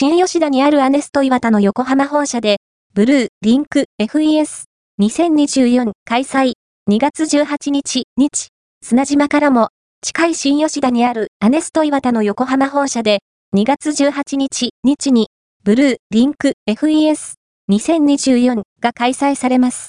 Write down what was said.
新吉田にあるアネスト岩田の横浜本社で、ブルー、リンク、FES、2024開催、2月18日、日、砂島からも、近い新吉田にあるアネスト岩田の横浜本社で、2月18日、日に、ブルー、リンク、FES、2024が開催されます。